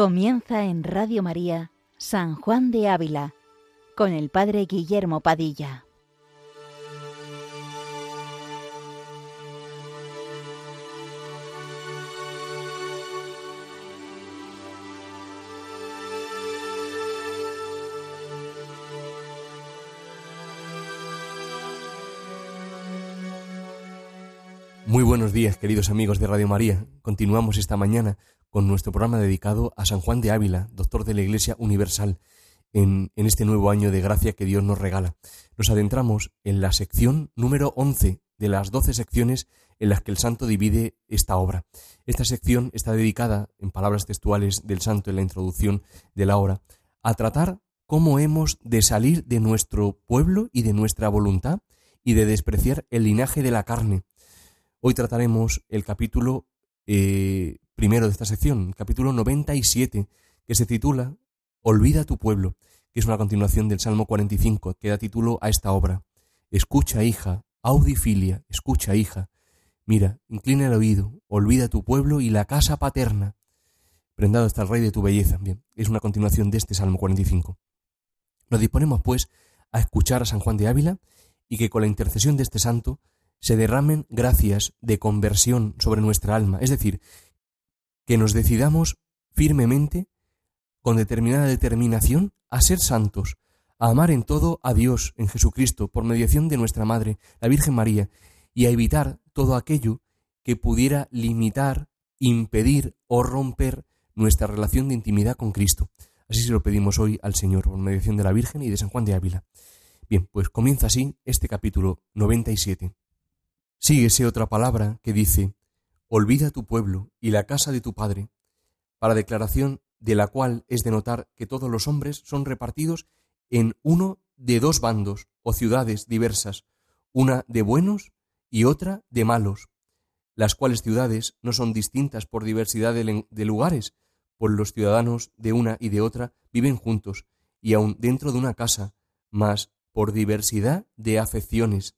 Comienza en Radio María San Juan de Ávila con el Padre Guillermo Padilla. Muy buenos días, queridos amigos de Radio María. Continuamos esta mañana con nuestro programa dedicado a San Juan de Ávila, doctor de la Iglesia Universal, en, este nuevo año de gracia que Dios nos regala. Nos adentramos en la sección número 11 de las 12 secciones en las que el santo divide esta obra. Esta sección está dedicada, en palabras textuales del santo en la introducción de la obra, a tratar cómo hemos de salir de nuestro pueblo y de nuestra voluntad y de despreciar el linaje de la carne. Hoy trataremos el capítulo eh, primero de esta sección, capítulo 97, que se titula Olvida tu pueblo, que es una continuación del Salmo 45, que da título a esta obra. Escucha, hija, audifilia, escucha, hija. Mira, inclina el oído, olvida tu pueblo y la casa paterna. Prendado está el rey de tu belleza. Bien, es una continuación de este Salmo 45. Nos disponemos, pues, a escuchar a San Juan de Ávila y que con la intercesión de este santo se derramen gracias de conversión sobre nuestra alma, es decir, que nos decidamos firmemente, con determinada determinación, a ser santos, a amar en todo a Dios, en Jesucristo, por mediación de nuestra Madre, la Virgen María, y a evitar todo aquello que pudiera limitar, impedir o romper nuestra relación de intimidad con Cristo. Así se lo pedimos hoy al Señor, por mediación de la Virgen y de San Juan de Ávila. Bien, pues comienza así este capítulo 97. Síguese otra palabra que dice, Olvida tu pueblo y la casa de tu padre, para declaración de la cual es de notar que todos los hombres son repartidos en uno de dos bandos o ciudades diversas, una de buenos y otra de malos, las cuales ciudades no son distintas por diversidad de, lugares, pues los ciudadanos de una y de otra viven juntos, y aun dentro de una casa, mas por diversidad de afecciones,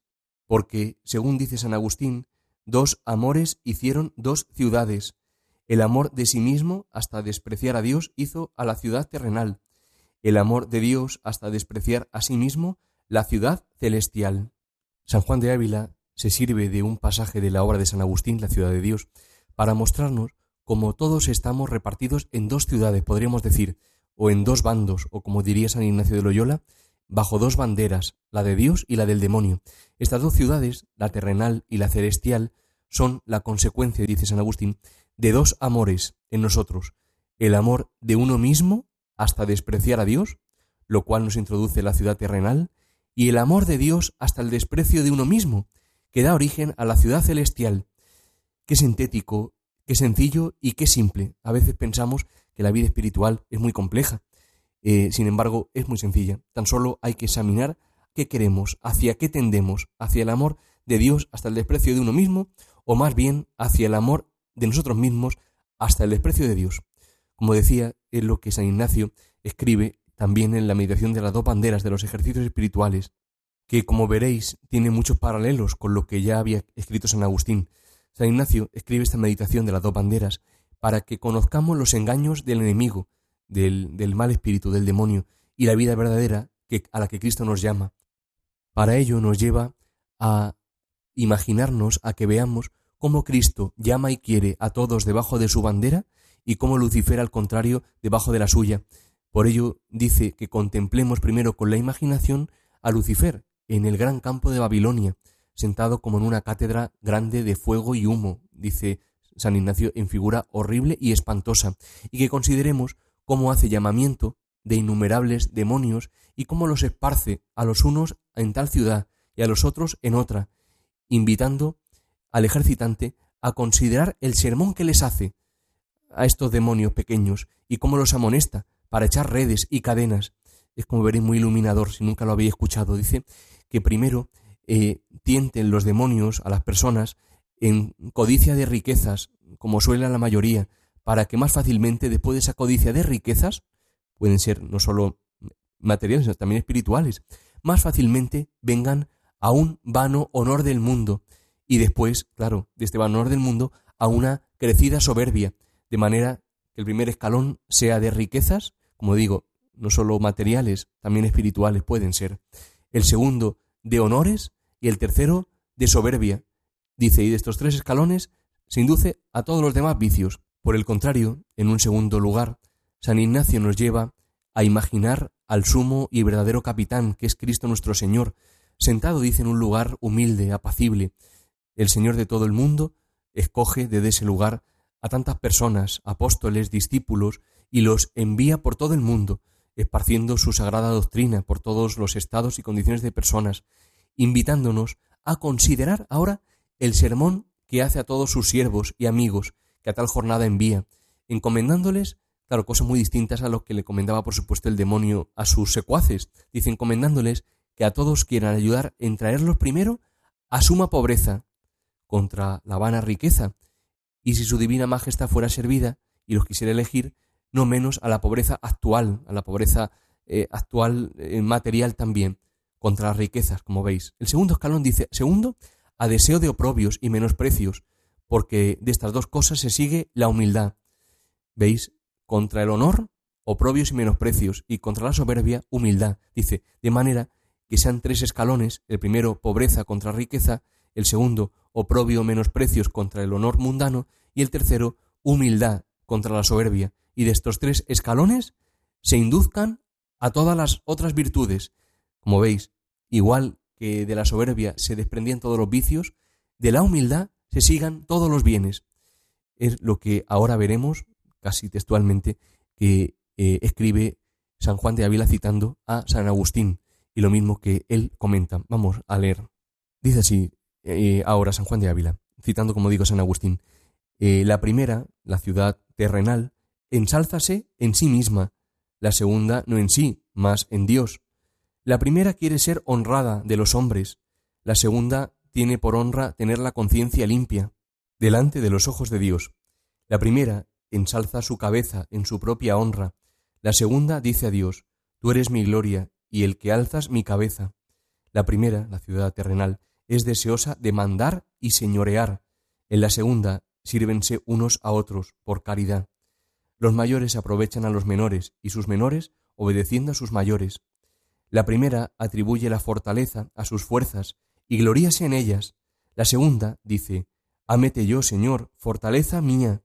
porque, según dice San Agustín, Dos amores hicieron dos ciudades. El amor de sí mismo hasta despreciar a Dios hizo a la ciudad terrenal. El amor de Dios hasta despreciar a sí mismo la ciudad celestial. San Juan de Ávila se sirve de un pasaje de la obra de San Agustín, la ciudad de Dios, para mostrarnos cómo todos estamos repartidos en dos ciudades, podríamos decir, o en dos bandos, o como diría San Ignacio de Loyola, bajo dos banderas, la de Dios y la del demonio. Estas dos ciudades, la terrenal y la celestial, son la consecuencia, dice San Agustín, de dos amores en nosotros, el amor de uno mismo hasta despreciar a Dios, lo cual nos introduce la ciudad terrenal, y el amor de Dios hasta el desprecio de uno mismo, que da origen a la ciudad celestial. Qué sintético, qué sencillo y qué simple. A veces pensamos que la vida espiritual es muy compleja, eh, sin embargo, es muy sencilla. Tan solo hay que examinar qué queremos, hacia qué tendemos, hacia el amor de Dios hasta el desprecio de uno mismo, o más bien hacia el amor de nosotros mismos hasta el desprecio de Dios. Como decía, es lo que San Ignacio escribe también en la meditación de las dos banderas de los ejercicios espirituales, que como veréis tiene muchos paralelos con lo que ya había escrito San Agustín. San Ignacio escribe esta meditación de las dos banderas para que conozcamos los engaños del enemigo, del, mal espíritu, del demonio, y la vida verdadera que, a la que Cristo nos llama. Para ello nos lleva a imaginarnos, a que veamos cómo Cristo llama y quiere a todos debajo de su bandera y cómo Lucifer al contrario debajo de la suya. Por ello dice que contemplemos primero con la imaginación a Lucifer en el gran campo de Babilonia, sentado como en una cátedra grande de fuego y humo, dice San Ignacio en figura horrible y espantosa, y que consideremos cómo hace llamamiento de innumerables demonios y cómo los esparce a los unos en tal ciudad y a los otros en otra, invitando al ejercitante a considerar el sermón que les hace a estos demonios pequeños y cómo los amonesta para echar redes y cadenas. Es como veréis muy iluminador si nunca lo habéis escuchado. Dice que primero eh, tienten los demonios a las personas en codicia de riquezas, como suele la mayoría, para que más fácilmente, después de esa codicia de riquezas, pueden ser no solo materiales, sino también espirituales, más fácilmente vengan a un vano honor del mundo y después, claro, de este vano honor del mundo, a una crecida soberbia, de manera que el primer escalón sea de riquezas, como digo, no solo materiales, también espirituales pueden ser. El segundo, de honores, y el tercero, de soberbia. Dice, y de estos tres escalones se induce a todos los demás vicios. Por el contrario, en un segundo lugar, San Ignacio nos lleva a imaginar al sumo y verdadero capitán, que es Cristo nuestro Señor, sentado, dice, en un lugar humilde, apacible. El Señor de todo el mundo escoge desde ese lugar a tantas personas, apóstoles, discípulos, y los envía por todo el mundo, esparciendo su sagrada doctrina por todos los estados y condiciones de personas, invitándonos a considerar ahora el sermón que hace a todos sus siervos y amigos que a tal jornada envía, encomendándoles, claro, cosas muy distintas a lo que le comendaba, por supuesto, el demonio a sus secuaces. Dice, encomendándoles que a todos quieran ayudar en traerlos primero a suma pobreza contra la vana riqueza, y si su divina majestad fuera servida y los quisiera elegir, no menos a la pobreza actual, a la pobreza eh, actual eh, material también, contra las riquezas, como veis. El segundo escalón dice, segundo, a deseo de oprobios y menosprecios, porque de estas dos cosas se sigue la humildad. ¿Veis? Contra el honor, oprobios y menosprecios, y contra la soberbia, humildad. Dice, de manera que sean tres escalones, el primero, pobreza contra riqueza, el segundo, oprobio menosprecios contra el honor mundano, y el tercero, humildad contra la soberbia, y de estos tres escalones se induzcan a todas las otras virtudes. Como veis, igual que de la soberbia se desprendían todos los vicios, de la humildad se sigan todos los bienes. Es lo que ahora veremos, casi textualmente, que eh, escribe San Juan de Ávila citando a San Agustín, y lo mismo que él comenta. Vamos a leer. Dice así, eh, ahora San Juan de Ávila, citando como digo San Agustín, eh, la primera, la ciudad terrenal, ensálzase en sí misma, la segunda no en sí, mas en Dios. La primera quiere ser honrada de los hombres, la segunda tiene por honra tener la conciencia limpia, delante de los ojos de Dios. La primera ensalza su cabeza en su propia honra, la segunda dice a Dios, Tú eres mi gloria y el que alzas mi cabeza. La primera, la ciudad terrenal, es deseosa de mandar y señorear. En la segunda, sírvense unos a otros por caridad. Los mayores aprovechan a los menores y sus menores obedeciendo a sus mayores. La primera atribuye la fortaleza a sus fuerzas y gloríase en ellas. La segunda dice, Ámete yo, Señor, fortaleza mía.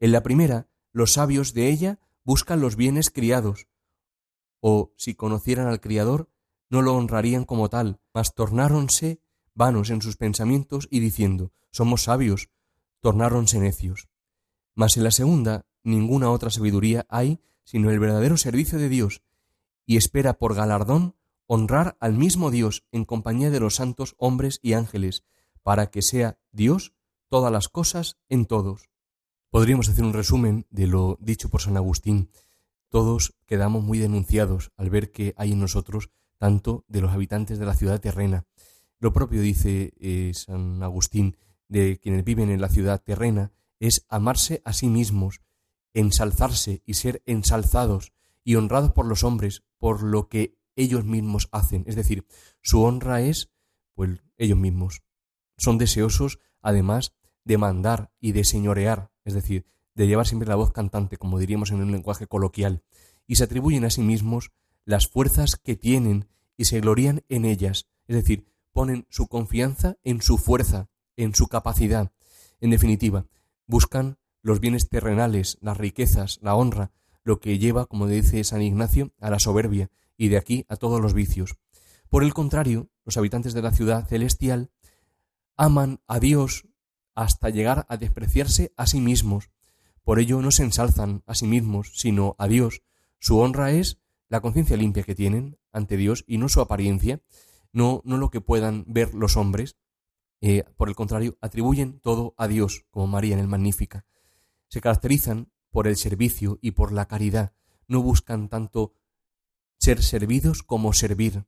En la primera, los sabios de ella buscan los bienes criados, o si conocieran al Criador, no lo honrarían como tal, mas tornáronse vanos en sus pensamientos y diciendo, somos sabios, tornáronse necios. Mas en la segunda, ninguna otra sabiduría hay sino el verdadero servicio de Dios, y espera por galardón honrar al mismo Dios en compañía de los santos hombres y ángeles, para que sea Dios todas las cosas en todos. Podríamos hacer un resumen de lo dicho por San Agustín. Todos quedamos muy denunciados al ver que hay en nosotros tanto de los habitantes de la ciudad terrena, lo propio dice eh, San Agustín de quienes viven en la ciudad terrena es amarse a sí mismos, ensalzarse y ser ensalzados y honrados por los hombres por lo que ellos mismos hacen. Es decir, su honra es, pues, ellos mismos. Son deseosos, además, de mandar y de señorear, es decir, de llevar siempre la voz cantante, como diríamos en un lenguaje coloquial, y se atribuyen a sí mismos las fuerzas que tienen y se glorían en ellas, es decir, ponen su confianza en su fuerza, en su capacidad. En definitiva, buscan los bienes terrenales, las riquezas, la honra, lo que lleva, como dice San Ignacio, a la soberbia y de aquí a todos los vicios. Por el contrario, los habitantes de la ciudad celestial aman a Dios hasta llegar a despreciarse a sí mismos. Por ello no se ensalzan a sí mismos, sino a Dios. Su honra es la conciencia limpia que tienen ante Dios y no su apariencia, no, no lo que puedan ver los hombres. Eh, por el contrario, atribuyen todo a Dios, como María en el Magnífica. Se caracterizan por el servicio y por la caridad. No buscan tanto ser servidos como servir,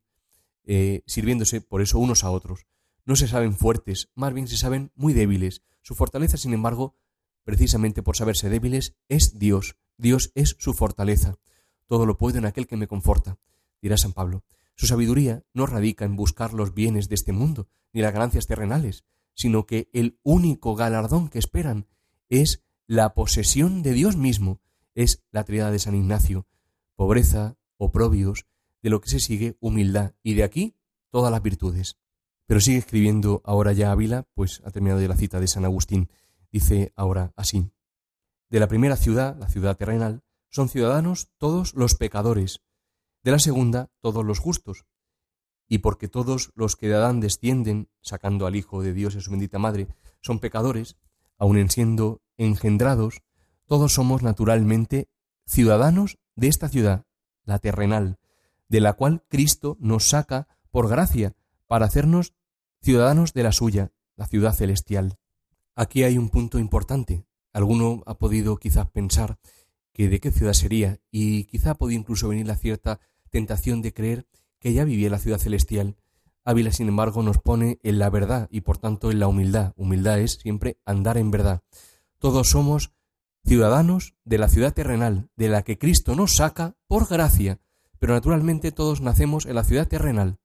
eh, sirviéndose por eso unos a otros. No se saben fuertes, más bien se saben muy débiles. Su fortaleza, sin embargo, precisamente por saberse débiles, es Dios. Dios es su fortaleza. Todo lo puedo en aquel que me conforta, dirá San Pablo. Su sabiduría no radica en buscar los bienes de este mundo, ni las ganancias terrenales, sino que el único galardón que esperan es la posesión de Dios mismo, es la triada de San Ignacio, pobreza, oprobios, de lo que se sigue humildad, y de aquí todas las virtudes. Pero sigue escribiendo ahora ya Ávila, pues ha terminado ya la cita de San Agustín. Dice ahora así. De la primera ciudad, la ciudad terrenal, son ciudadanos todos los pecadores, de la segunda todos los justos. Y porque todos los que de Adán descienden, sacando al Hijo de Dios y a su bendita Madre, son pecadores, aun en siendo engendrados, todos somos naturalmente ciudadanos de esta ciudad, la terrenal, de la cual Cristo nos saca por gracia para hacernos ciudadanos de la suya, la ciudad celestial. Aquí hay un punto importante. Alguno ha podido quizás pensar que de qué ciudad sería y quizá ha podido incluso venir la cierta tentación de creer que ya vivía la ciudad celestial. Ávila, sin embargo, nos pone en la verdad y por tanto en la humildad. Humildad es siempre andar en verdad. Todos somos ciudadanos de la ciudad terrenal, de la que Cristo nos saca por gracia, pero naturalmente todos nacemos en la ciudad terrenal.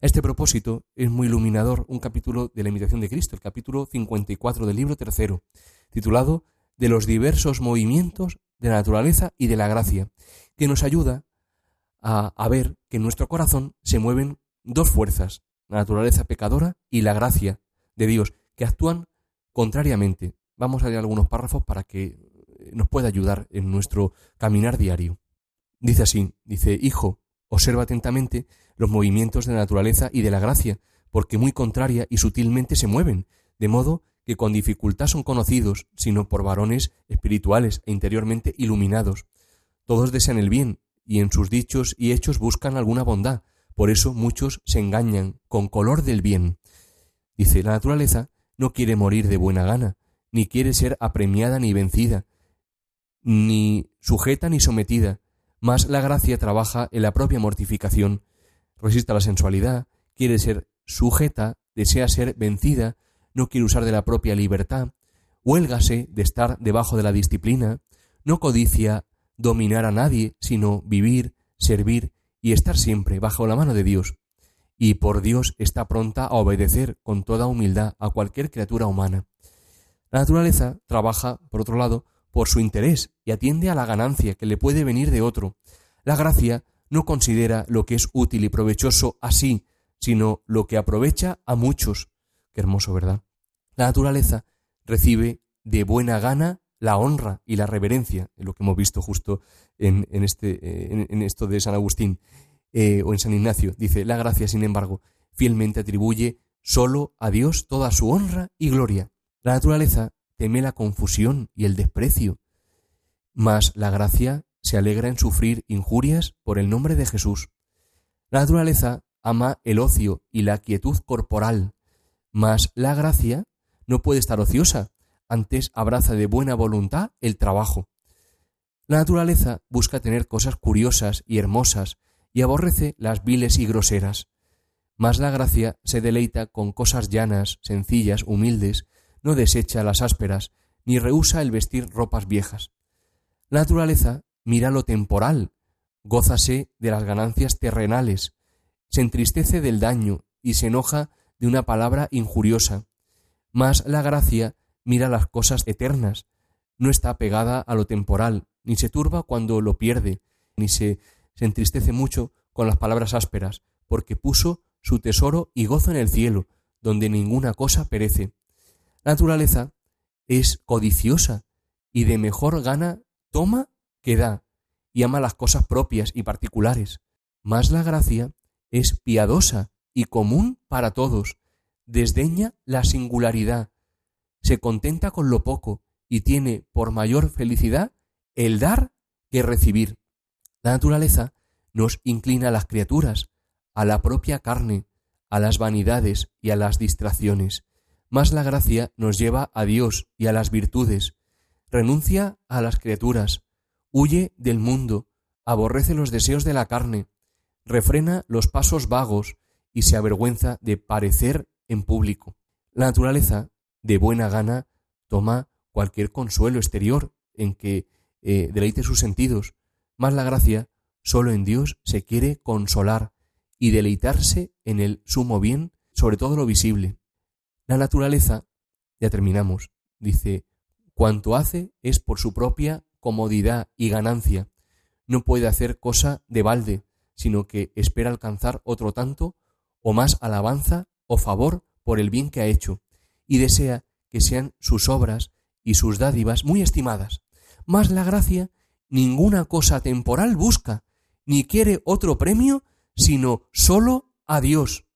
este propósito es muy iluminador un capítulo de la imitación de Cristo, el capítulo 54 del libro tercero, titulado De los diversos movimientos de la naturaleza y de la gracia, que nos ayuda a, a ver que en nuestro corazón se mueven dos fuerzas, la naturaleza pecadora y la gracia de Dios, que actúan contrariamente. Vamos a leer algunos párrafos para que nos pueda ayudar en nuestro caminar diario. Dice así, dice, Hijo, observa atentamente los movimientos de la naturaleza y de la gracia, porque muy contraria y sutilmente se mueven, de modo que con dificultad son conocidos, sino por varones espirituales e interiormente iluminados. Todos desean el bien, y en sus dichos y hechos buscan alguna bondad, por eso muchos se engañan con color del bien. Dice, la naturaleza no quiere morir de buena gana, ni quiere ser apremiada ni vencida, ni sujeta ni sometida, mas la gracia trabaja en la propia mortificación, resiste la sensualidad, quiere ser sujeta, desea ser vencida, no quiere usar de la propia libertad, huélgase de estar debajo de la disciplina, no codicia dominar a nadie, sino vivir, servir y estar siempre bajo la mano de Dios. Y por Dios está pronta a obedecer con toda humildad a cualquier criatura humana. La naturaleza trabaja, por otro lado, por su interés y atiende a la ganancia que le puede venir de otro. La gracia no considera lo que es útil y provechoso así, sino lo que aprovecha a muchos. Qué hermoso, ¿verdad? La naturaleza recibe de buena gana la honra y la reverencia, lo que hemos visto justo en, este, eh, en, esto de San Agustín eh, o en San Ignacio. Dice, la gracia, sin embargo, fielmente atribuye solo a Dios toda su honra y gloria. La naturaleza teme la confusión y el desprecio, mas la gracia se alegra en sufrir injurias por el nombre de Jesús. La naturaleza ama el ocio y la quietud corporal, mas la gracia no puede estar ociosa, antes abraza de buena voluntad el trabajo. La naturaleza busca tener cosas curiosas y hermosas y aborrece las viles y groseras. Mas la gracia se deleita con cosas llanas, sencillas, humildes, no desecha las ásperas, ni rehúsa el vestir ropas viejas. La naturaleza mira lo temporal, gózase de las ganancias terrenales, se entristece del daño y se enoja de una palabra injuriosa. Mas la gracia mira las cosas eternas, no está pegada a lo temporal, ni se turba cuando lo pierde, ni se, se entristece mucho con las palabras ásperas, porque puso su tesoro y gozo en el cielo, donde ninguna cosa perece. Naturaleza es codiciosa y de mejor gana toma que da, y ama las cosas propias y particulares. Mas la gracia es piadosa y común para todos, desdeña la singularidad, se contenta con lo poco y tiene por mayor felicidad el dar que recibir. La naturaleza nos inclina a las criaturas, a la propia carne, a las vanidades y a las distracciones más la gracia nos lleva a Dios y a las virtudes, renuncia a las criaturas, huye del mundo, aborrece los deseos de la carne, refrena los pasos vagos y se avergüenza de parecer en público. La naturaleza, de buena gana, toma cualquier consuelo exterior en que eh, deleite sus sentidos, más la gracia, solo en Dios se quiere consolar y deleitarse en el sumo bien, sobre todo lo visible. La naturaleza, ya terminamos, dice, cuanto hace es por su propia comodidad y ganancia, no puede hacer cosa de balde, sino que espera alcanzar otro tanto o más alabanza o favor por el bien que ha hecho, y desea que sean sus obras y sus dádivas muy estimadas. Mas la gracia ninguna cosa temporal busca, ni quiere otro premio, sino sólo a Dios,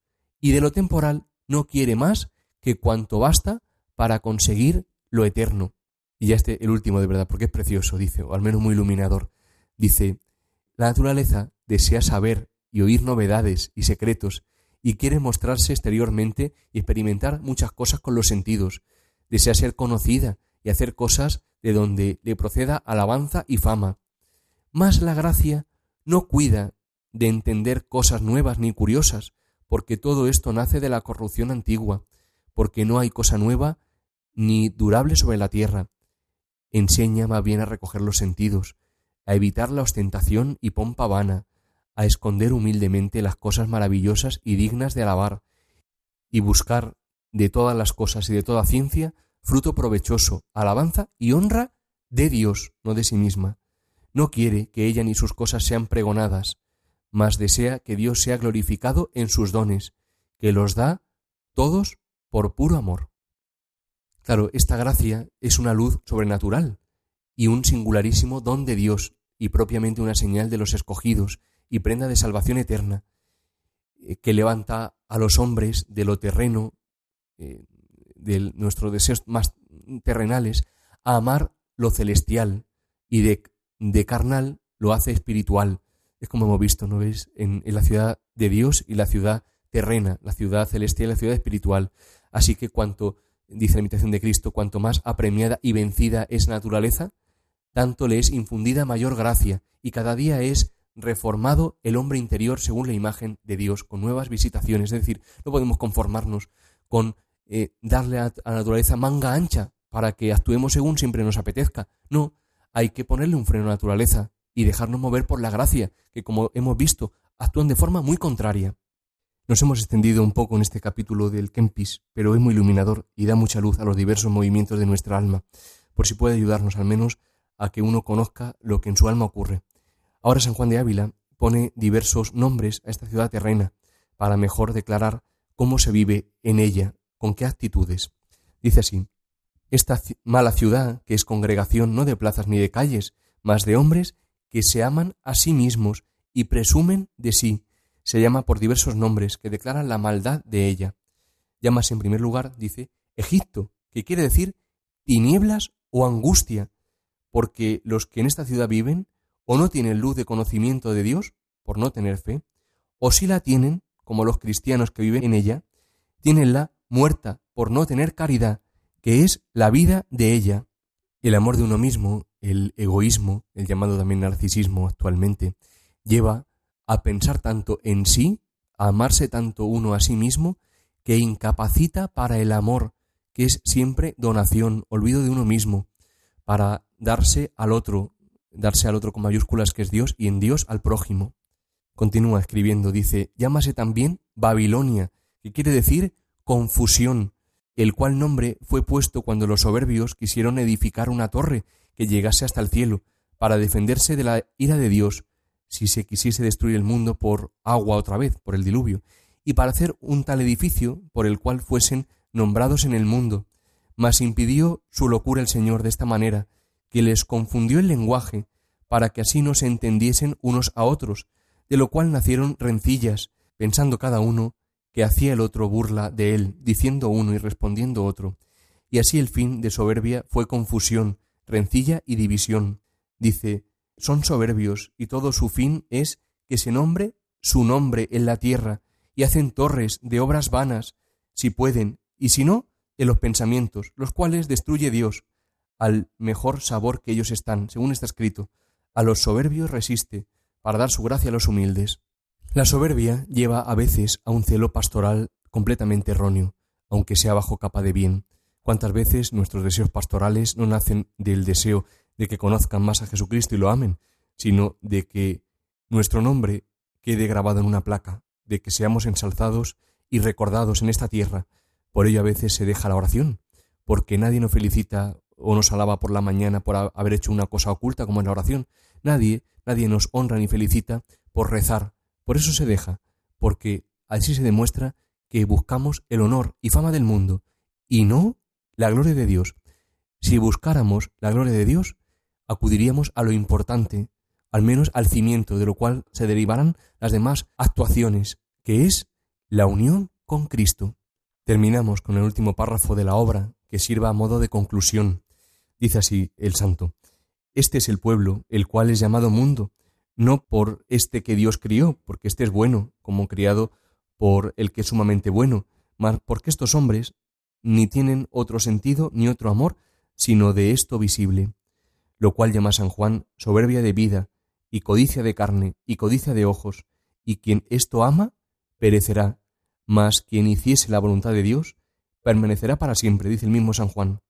y de lo temporal no quiere más que cuanto basta para conseguir lo eterno. Y ya este el último de verdad, porque es precioso, dice, o al menos muy iluminador. Dice, la naturaleza desea saber y oír novedades y secretos, y quiere mostrarse exteriormente y experimentar muchas cosas con los sentidos. Desea ser conocida y hacer cosas de donde le proceda alabanza y fama. Mas la gracia no cuida de entender cosas nuevas ni curiosas, porque todo esto nace de la corrupción antigua, porque no hay cosa nueva ni durable sobre la tierra. Enseña más bien a recoger los sentidos, a evitar la ostentación y pompa vana, a esconder humildemente las cosas maravillosas y dignas de alabar, y buscar de todas las cosas y de toda ciencia fruto provechoso, alabanza y honra de Dios, no de sí misma. No quiere que ella ni sus cosas sean pregonadas, mas desea que Dios sea glorificado en sus dones, que los da todos por puro amor. Claro, esta gracia es una luz sobrenatural y un singularísimo don de Dios y propiamente una señal de los escogidos y prenda de salvación eterna, eh, que levanta a los hombres de lo terreno, eh, de nuestros deseos más terrenales, a amar lo celestial y de, carnal lo hace espiritual. Es como hemos visto, ¿no ves? En, en la ciudad de Dios y la ciudad terrena, la ciudad celestial y la ciudad espiritual. Así que cuanto, dice la imitación de Cristo, cuanto más apremiada y vencida es naturaleza, tanto le es infundida mayor gracia, y cada día es reformado el hombre interior según la imagen de Dios, con nuevas visitaciones. Es decir, no podemos conformarnos con eh, darle a, la naturaleza manga ancha para que actuemos según siempre nos apetezca. No, hay que ponerle un freno a la naturaleza y dejarnos mover por la gracia, que como hemos visto, actúan de forma muy contraria. Nos hemos extendido un poco en este capítulo del Kempis, pero es muy iluminador y da mucha luz a los diversos movimientos de nuestra alma, por si puede ayudarnos al menos a que uno conozca lo que en su alma ocurre. Ahora San Juan de Ávila pone diversos nombres a esta ciudad terrena para mejor declarar cómo se vive en ella, con qué actitudes. Dice así, esta mala ciudad, que es congregación no de plazas ni de calles, mas de hombres que se aman a sí mismos y presumen de sí, se llama por diversos nombres que declaran la maldad de ella. Llámase en primer lugar, dice, Egipto, que quiere decir tinieblas o angustia, porque los que en esta ciudad viven o no tienen luz de conocimiento de Dios, por no tener fe, o si la tienen, como los cristianos que viven en ella, tienenla muerta por no tener caridad, que es la vida de ella. El amor de uno mismo, el egoísmo, el llamado también narcisismo actualmente, lleva a pensar tanto en sí, a amarse tanto uno a sí mismo, que incapacita para el amor, que es siempre donación, olvido de uno mismo, para darse al otro, darse al otro con mayúsculas que es Dios y en Dios al prójimo. Continúa escribiendo, dice, llámase también Babilonia, que quiere decir confusión, el cual nombre fue puesto cuando los soberbios quisieron edificar una torre que llegase hasta el cielo, para defenderse de la ira de Dios, si se quisiese destruir el mundo por agua otra vez, por el diluvio, y para hacer un tal edificio por el cual fuesen nombrados en el mundo. Mas impidió su locura el Señor de esta manera, que les confundió el lenguaje, para que así no se entendiesen unos a otros, de lo cual nacieron rencillas, pensando cada uno que hacía el otro burla de él, diciendo uno y respondiendo otro. Y así el fin de soberbia fue confusión, rencilla y división. Dice, son soberbios, y todo su fin es que se nombre su nombre en la tierra, y hacen torres de obras vanas, si pueden, y si no, en los pensamientos, los cuales destruye Dios, al mejor sabor que ellos están, según está escrito, a los soberbios resiste, para dar su gracia a los humildes. La soberbia lleva a veces a un celo pastoral completamente erróneo, aunque sea bajo capa de bien. ¿Cuántas veces nuestros deseos pastorales no nacen del deseo de que conozcan más a Jesucristo y lo amen, sino de que nuestro nombre quede grabado en una placa, de que seamos ensalzados y recordados en esta tierra? Por ello a veces se deja la oración, porque nadie nos felicita o nos alaba por la mañana por haber hecho una cosa oculta como en la oración. Nadie, nadie nos honra ni felicita por rezar. Por eso se deja, porque así se demuestra que buscamos el honor y fama del mundo y no la gloria de Dios. Si buscáramos la gloria de Dios, acudiríamos a lo importante, al menos al cimiento de lo cual se derivarán las demás actuaciones, que es la unión con Cristo. Terminamos con el último párrafo de la obra, que sirva a modo de conclusión. Dice así el santo. Este es el pueblo, el cual es llamado mundo, no por este que Dios crió, porque este es bueno, como criado por el que es sumamente bueno, mas porque estos hombres ni tienen otro sentido ni otro amor, sino de esto visible, lo cual llama San Juan soberbia de vida, y codicia de carne, y codicia de ojos, y quien esto ama, perecerá, mas quien hiciese la voluntad de Dios, permanecerá para siempre, dice el mismo San Juan.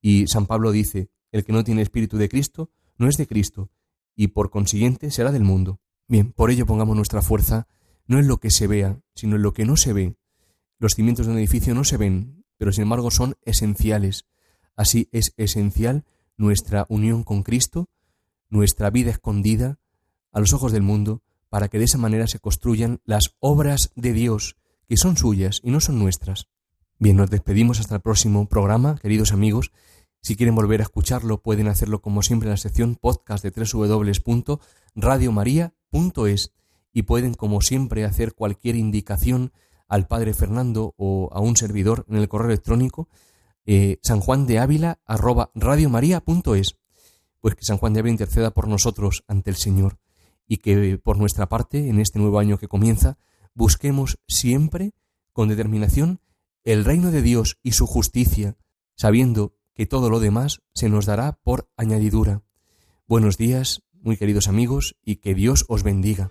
Y San Pablo dice, el que no tiene espíritu de Cristo, no es de Cristo, y por consiguiente será del mundo. Bien, por ello pongamos nuestra fuerza no en lo que se vea, sino en lo que no se ve. Los cimientos de un edificio no se ven, pero sin embargo son esenciales. Así es esencial nuestra unión con Cristo, nuestra vida escondida a los ojos del mundo, para que de esa manera se construyan las obras de Dios, que son suyas y no son nuestras. Bien, nos despedimos hasta el próximo programa, queridos amigos. Si quieren volver a escucharlo, pueden hacerlo como siempre en la sección podcast de www.radiomaria.es y pueden como siempre hacer cualquier indicación al Padre Fernando o a un servidor en el correo electrónico eh, sanjuandeávila@radiomaria.es. Pues que San Juan de Ávila interceda por nosotros ante el Señor y que por nuestra parte, en este nuevo año que comienza, busquemos siempre con determinación el reino de Dios y su justicia, sabiendo que todo lo demás se nos dará por añadidura. Buenos días, muy queridos amigos, y que Dios os bendiga.